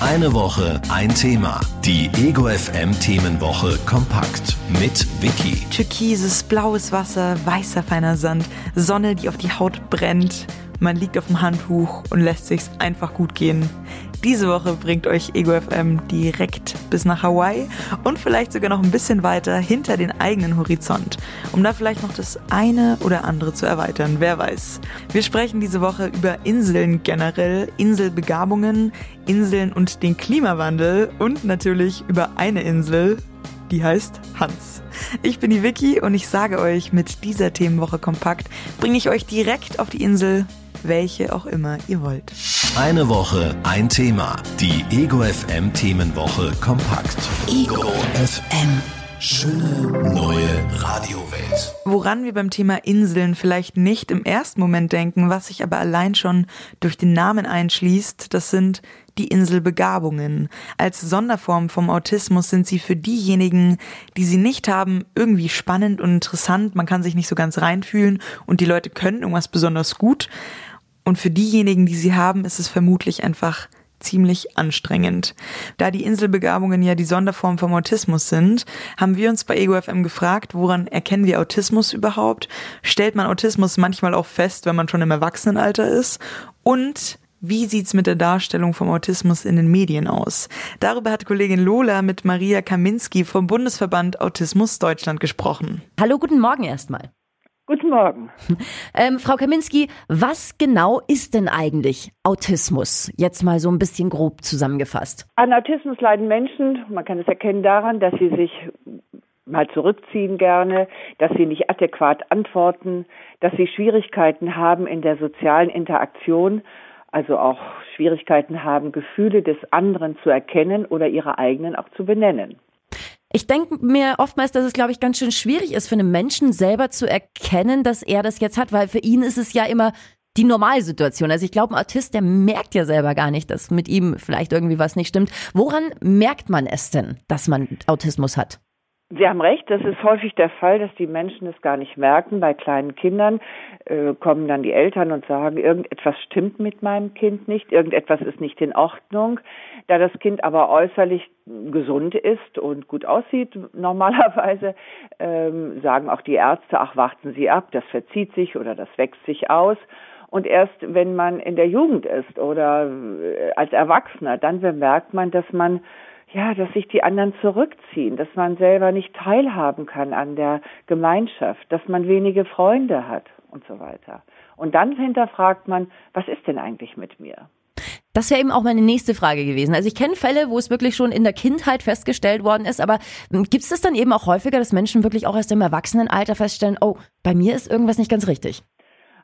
Eine Woche, ein Thema. Die Ego FM Themenwoche kompakt mit Vicky. Türkises, blaues Wasser, weißer feiner Sand, Sonne, die auf die Haut brennt. Man liegt auf dem Handtuch und lässt sich's einfach gut gehen. Diese Woche bringt euch Ego FM direkt bis nach Hawaii und vielleicht sogar noch ein bisschen weiter hinter den eigenen Horizont, um da vielleicht noch das eine oder andere zu erweitern, wer weiß. Wir sprechen diese Woche über Inseln generell, Inselbegabungen, Inseln und den Klimawandel und natürlich über eine Insel, die heißt Hans. Ich bin die Vicky und ich sage euch, mit dieser Themenwoche kompakt bringe ich euch direkt auf die Insel welche auch immer ihr wollt. Eine Woche, ein Thema. Die Ego FM Themenwoche kompakt. Ego FM. Schöne neue Radiowelt. Woran wir beim Thema Inseln vielleicht nicht im ersten Moment denken, was sich aber allein schon durch den Namen einschließt, das sind die Inselbegabungen. Als Sonderform vom Autismus sind sie für diejenigen, die sie nicht haben, irgendwie spannend und interessant. Man kann sich nicht so ganz reinfühlen und die Leute können irgendwas besonders gut. Und für diejenigen, die sie haben, ist es vermutlich einfach ziemlich anstrengend. Da die Inselbegabungen ja die Sonderform vom Autismus sind, haben wir uns bei EgoFM gefragt, woran erkennen wir Autismus überhaupt? Stellt man Autismus manchmal auch fest, wenn man schon im Erwachsenenalter ist? Und wie sieht's mit der Darstellung vom Autismus in den Medien aus? Darüber hat Kollegin Lola mit Maria Kaminski vom Bundesverband Autismus Deutschland gesprochen. Hallo, guten Morgen erstmal. Guten Morgen. Ähm, Frau Kaminski, was genau ist denn eigentlich Autismus? Jetzt mal so ein bisschen grob zusammengefasst. An Autismus leiden Menschen, man kann es erkennen daran, dass sie sich mal zurückziehen gerne, dass sie nicht adäquat antworten, dass sie Schwierigkeiten haben in der sozialen Interaktion, also auch Schwierigkeiten haben, Gefühle des anderen zu erkennen oder ihre eigenen auch zu benennen. Ich denke mir oftmals, dass es, glaube ich, ganz schön schwierig ist für einen Menschen selber zu erkennen, dass er das jetzt hat, weil für ihn ist es ja immer die Normalsituation. Also ich glaube, ein Autist, der merkt ja selber gar nicht, dass mit ihm vielleicht irgendwie was nicht stimmt. Woran merkt man es denn, dass man Autismus hat? Sie haben recht, das ist häufig der Fall, dass die Menschen es gar nicht merken. Bei kleinen Kindern äh, kommen dann die Eltern und sagen, irgendetwas stimmt mit meinem Kind nicht, irgendetwas ist nicht in Ordnung. Da das Kind aber äußerlich gesund ist und gut aussieht, normalerweise, ähm, sagen auch die Ärzte, ach, warten Sie ab, das verzieht sich oder das wächst sich aus. Und erst wenn man in der Jugend ist oder äh, als Erwachsener, dann bemerkt man, dass man ja, dass sich die anderen zurückziehen, dass man selber nicht teilhaben kann an der Gemeinschaft, dass man wenige Freunde hat und so weiter. Und dann hinterfragt man, was ist denn eigentlich mit mir? Das wäre eben auch meine nächste Frage gewesen. Also ich kenne Fälle, wo es wirklich schon in der Kindheit festgestellt worden ist, aber hm, gibt es das dann eben auch häufiger, dass Menschen wirklich auch erst im Erwachsenenalter feststellen, oh, bei mir ist irgendwas nicht ganz richtig?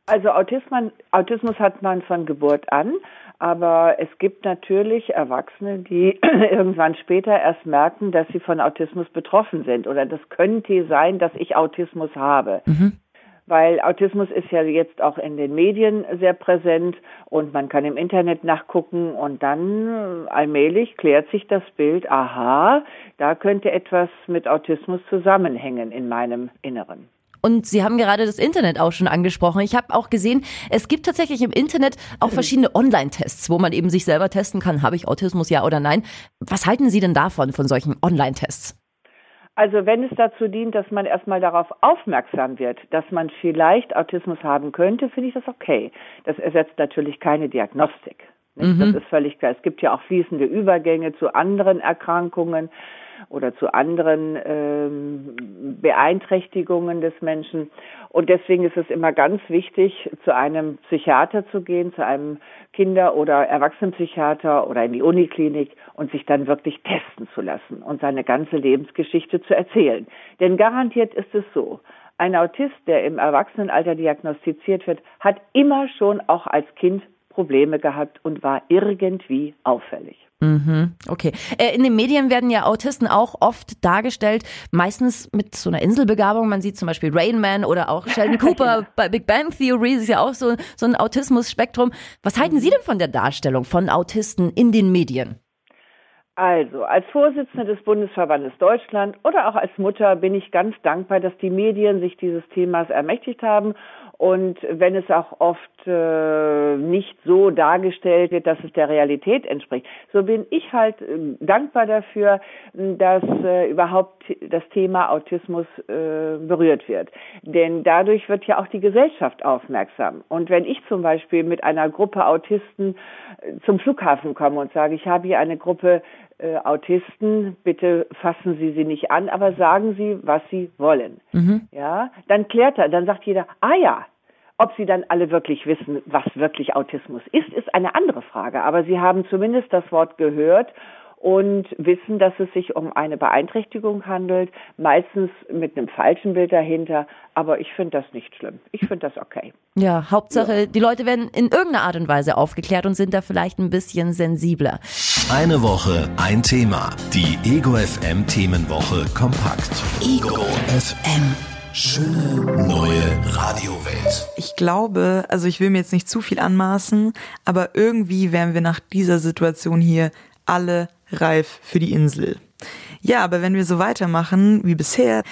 Also Autismus, Autismus hat man von Geburt an. Aber es gibt natürlich Erwachsene, die irgendwann später erst merken, dass sie von Autismus betroffen sind. Oder das könnte sein, dass ich Autismus habe. Mhm. Weil Autismus ist ja jetzt auch in den Medien sehr präsent und man kann im Internet nachgucken und dann allmählich klärt sich das Bild, aha, da könnte etwas mit Autismus zusammenhängen in meinem Inneren. Und Sie haben gerade das Internet auch schon angesprochen. Ich habe auch gesehen, es gibt tatsächlich im Internet auch verschiedene Online-Tests, wo man eben sich selber testen kann, habe ich Autismus, ja oder nein. Was halten Sie denn davon, von solchen Online-Tests? Also wenn es dazu dient, dass man erstmal darauf aufmerksam wird, dass man vielleicht Autismus haben könnte, finde ich das okay. Das ersetzt natürlich keine Diagnostik. Mhm. Das ist völlig klar. Es gibt ja auch fließende Übergänge zu anderen Erkrankungen oder zu anderen ähm, Beeinträchtigungen des Menschen. Und deswegen ist es immer ganz wichtig, zu einem Psychiater zu gehen, zu einem Kinder- oder Erwachsenenpsychiater oder in die Uniklinik und sich dann wirklich testen zu lassen und seine ganze Lebensgeschichte zu erzählen. Denn garantiert ist es so, ein Autist, der im Erwachsenenalter diagnostiziert wird, hat immer schon auch als Kind Probleme gehabt und war irgendwie auffällig. Mhm, okay. Äh, in den Medien werden ja Autisten auch oft dargestellt, meistens mit so einer Inselbegabung. Man sieht zum Beispiel Rain Man oder auch Sheldon Cooper bei Big Bang Theory, das ist ja auch so, so ein Autismus-Spektrum. Was halten Sie denn von der Darstellung von Autisten in den Medien? Also, als Vorsitzende des Bundesverbandes Deutschland oder auch als Mutter bin ich ganz dankbar, dass die Medien sich dieses Themas ermächtigt haben Und wenn es auch oft äh, nicht so dargestellt wird, dass es der Realität entspricht, so bin ich halt äh, dankbar dafür, dass äh, überhaupt das Thema Autismus äh, berührt wird. Denn dadurch wird ja auch die Gesellschaft aufmerksam. Und wenn ich zum Beispiel mit einer Gruppe Autisten äh, zum Flughafen komme und sage, ich habe hier eine Gruppe äh, Autisten, bitte fassen Sie sie nicht an, aber sagen Sie, was Sie wollen. Mhm. Ja, dann klärt er, dann sagt jeder, ah ja, ob sie dann alle wirklich wissen, was wirklich Autismus ist, ist eine andere Frage. Aber sie haben zumindest das Wort gehört und wissen, dass es sich um eine Beeinträchtigung handelt, meistens mit einem falschen Bild dahinter. Aber ich finde das nicht schlimm. Ich finde das okay. Ja, Hauptsache, ja. die Leute werden in irgendeiner Art und Weise aufgeklärt und sind da vielleicht ein bisschen sensibler. Eine Woche, ein Thema. Die Ego FM Themenwoche kompakt. Ego FM. Schöne neue Radiowelt. Ich glaube, also ich will mir jetzt nicht zu viel anmaßen, aber irgendwie wären wir nach dieser Situation hier alle reif für die Insel. Ja, aber wenn wir so weitermachen wie bisher,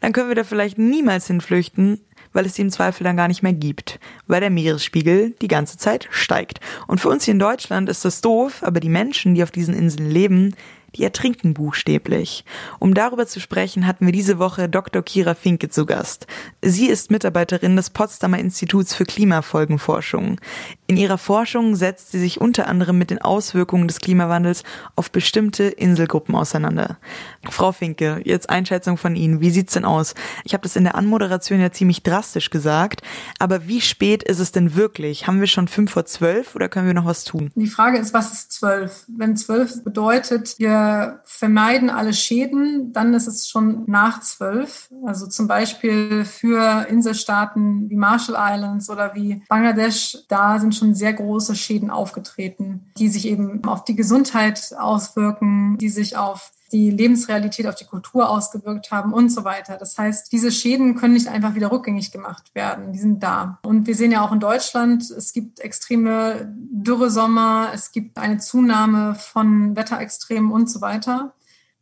dann können wir da vielleicht niemals hinflüchten, weil es sie im Zweifel dann gar nicht mehr gibt, weil der Meeresspiegel die ganze Zeit steigt. Und für uns hier in Deutschland ist das doof, aber die Menschen, die auf diesen Inseln leben, die ertrinken buchstäblich. Um darüber zu sprechen, hatten wir diese Woche Dr. Kira Finke zu Gast. Sie ist Mitarbeiterin des Potsdamer Instituts für Klimafolgenforschung. In ihrer Forschung setzt sie sich unter anderem mit den Auswirkungen des Klimawandels auf bestimmte Inselgruppen auseinander. Frau Finke, jetzt Einschätzung von Ihnen. Wie sieht's denn aus? Ich habe das in der Anmoderation ja ziemlich drastisch gesagt, aber wie spät ist es denn wirklich? Haben wir schon fünf vor zwölf oder können wir noch was tun? Die Frage ist, was ist zwölf? Wenn zwölf bedeutet, wir vermeiden alle Schäden, dann ist es schon nach zwölf. Also zum Beispiel für Inselstaaten wie Marshall Islands oder wie Bangladesch, da sind schon sehr große Schäden aufgetreten, die sich eben auf die Gesundheit auswirken, die sich auf die Lebensrealität auf die Kultur ausgewirkt haben und so weiter. Das heißt, diese Schäden können nicht einfach wieder rückgängig gemacht werden. Die sind da. Und wir sehen ja auch in Deutschland, es gibt extreme Dürresommer, es gibt eine Zunahme von Wetterextremen und so weiter.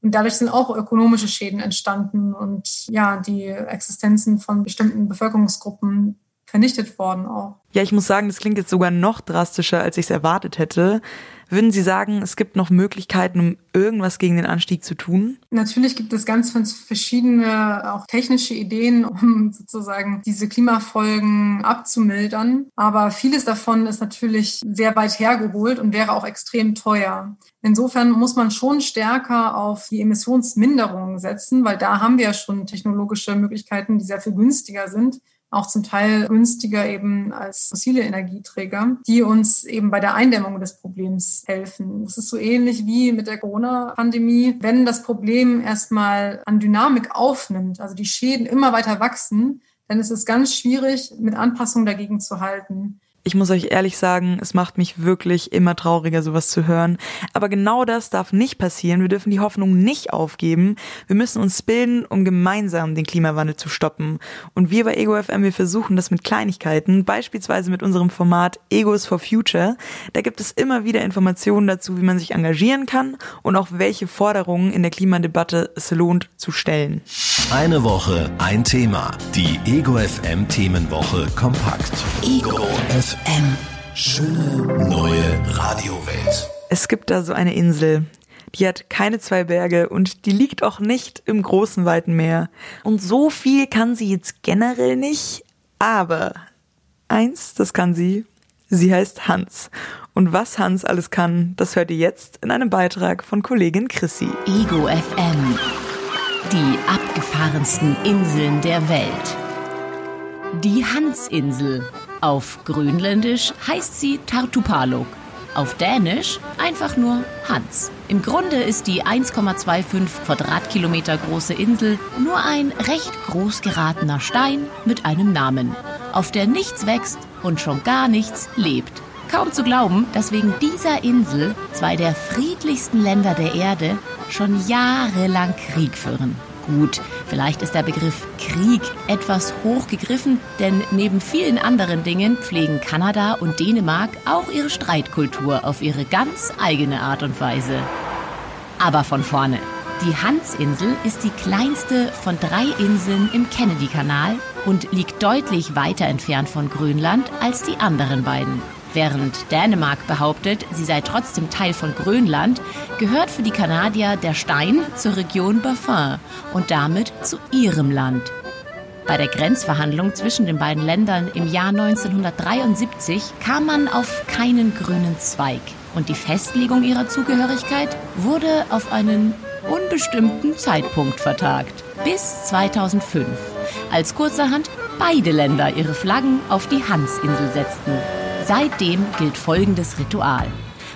Und dadurch sind auch ökonomische Schäden entstanden und ja, die Existenzen von bestimmten Bevölkerungsgruppen vernichtet worden auch. Ja, ich muss sagen, das klingt jetzt sogar noch drastischer, als ich es erwartet hätte. Würden Sie sagen, es gibt noch Möglichkeiten, um irgendwas gegen den Anstieg zu tun? Natürlich gibt es ganz verschiedene auch technische Ideen, um sozusagen diese Klimafolgen abzumildern. Aber vieles davon ist natürlich sehr weit hergeholt und wäre auch extrem teuer. Insofern muss man schon stärker auf die Emissionsminderung setzen, weil da haben wir ja schon technologische Möglichkeiten, die sehr viel günstiger sind auch zum Teil günstiger eben als fossile Energieträger, die uns eben bei der Eindämmung des Problems helfen. Das ist so ähnlich wie mit der Corona-Pandemie. Wenn das Problem erstmal an Dynamik aufnimmt, also die Schäden immer weiter wachsen, dann ist es ganz schwierig, mit Anpassung dagegen zu halten ich muss euch ehrlich sagen, es macht mich wirklich immer trauriger, sowas zu hören. Aber genau das darf nicht passieren. Wir dürfen die Hoffnung nicht aufgeben. Wir müssen uns bilden, um gemeinsam den Klimawandel zu stoppen. Und wir bei Ego FM, wir versuchen das mit Kleinigkeiten, beispielsweise mit unserem Format Egos for Future. Da gibt es immer wieder Informationen dazu, wie man sich engagieren kann und auch welche Forderungen in der Klimadebatte es lohnt zu stellen. Eine Woche, ein Thema. Die Ego FM Themenwoche kompakt. Ego FM FM. Schöne neue Radiowelt. Es gibt da so eine Insel. Die hat keine zwei Berge und die liegt auch nicht im großen weiten Meer. Und so viel kann sie jetzt generell nicht, aber eins, das kann sie. Sie heißt Hans. Und was Hans alles kann, das hört ihr jetzt in einem Beitrag von Kollegin Chrissy. Ego FM. Die abgefahrensten Inseln der Welt. Die Hansinsel auf Grönländisch heißt sie Tartupaluk. Auf Dänisch einfach nur Hans. Im Grunde ist die 1,25 Quadratkilometer große Insel nur ein recht groß geratener Stein mit einem Namen, auf der nichts wächst und schon gar nichts lebt. Kaum zu glauben, dass wegen dieser Insel zwei der friedlichsten Länder der Erde schon jahrelang Krieg führen. Gut, vielleicht ist der Begriff Krieg etwas hochgegriffen, denn neben vielen anderen Dingen pflegen Kanada und Dänemark auch ihre Streitkultur auf ihre ganz eigene Art und Weise. Aber von vorne. Die Hansinsel ist die kleinste von drei Inseln im Kennedy-Kanal und liegt deutlich weiter entfernt von Grönland als die anderen beiden. Während Dänemark behauptet, sie sei trotzdem Teil von Grönland, gehört für die Kanadier der Stein zur Region Baffin und damit zu ihrem Land. Bei der Grenzverhandlung zwischen den beiden Ländern im Jahr 1973 kam man auf keinen grünen Zweig und die Festlegung ihrer Zugehörigkeit wurde auf einen unbestimmten Zeitpunkt vertagt. Bis 2005, als kurzerhand beide Länder ihre Flaggen auf die Hansinsel setzten. Seitdem gilt folgendes Ritual.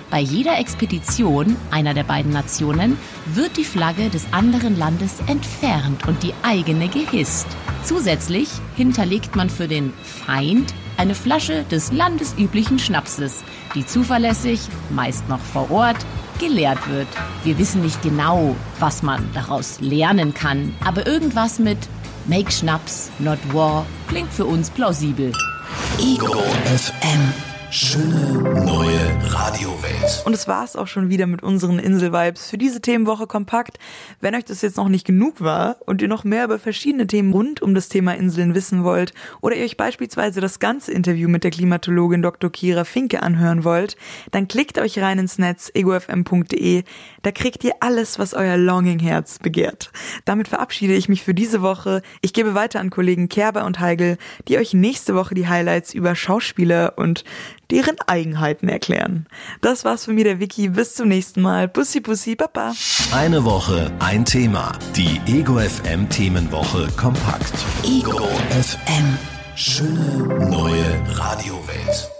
Bei jeder Expedition einer der beiden Nationen wird die Flagge des anderen Landes entfernt und die eigene gehisst. Zusätzlich hinterlegt man für den Feind eine Flasche des landesüblichen Schnapses, die zuverlässig, meist noch vor Ort, geleert wird. Wir wissen nicht genau, was man daraus lernen kann, aber irgendwas mit Make Schnaps, not War klingt für uns plausibel. Ego FM. Schöne neue Radiowelt. Und es war es auch schon wieder mit unseren Insel-Vibes für diese Themenwoche kompakt. Wenn euch das jetzt noch nicht genug war und ihr noch mehr über verschiedene Themen rund um das Thema Inseln wissen wollt oder ihr euch beispielsweise das ganze Interview mit der Klimatologin Dr. Kira Finke anhören wollt, dann klickt euch rein ins Netz egofm.de. Da kriegt ihr alles, was euer Longing-Herz begehrt. Damit verabschiede ich mich für diese Woche. Ich gebe weiter an Kollegen Kerber und Heigel, die euch nächste Woche die Highlights über Schauspieler und deren Eigenheiten erklären. Das war's von mir, der Wiki. Bis zum nächsten Mal. Bussi, bussi, baba. Eine Woche, ein Thema. Die Ego FM Themenwoche kompakt. Ego FM. Schöne neue Radiowelt.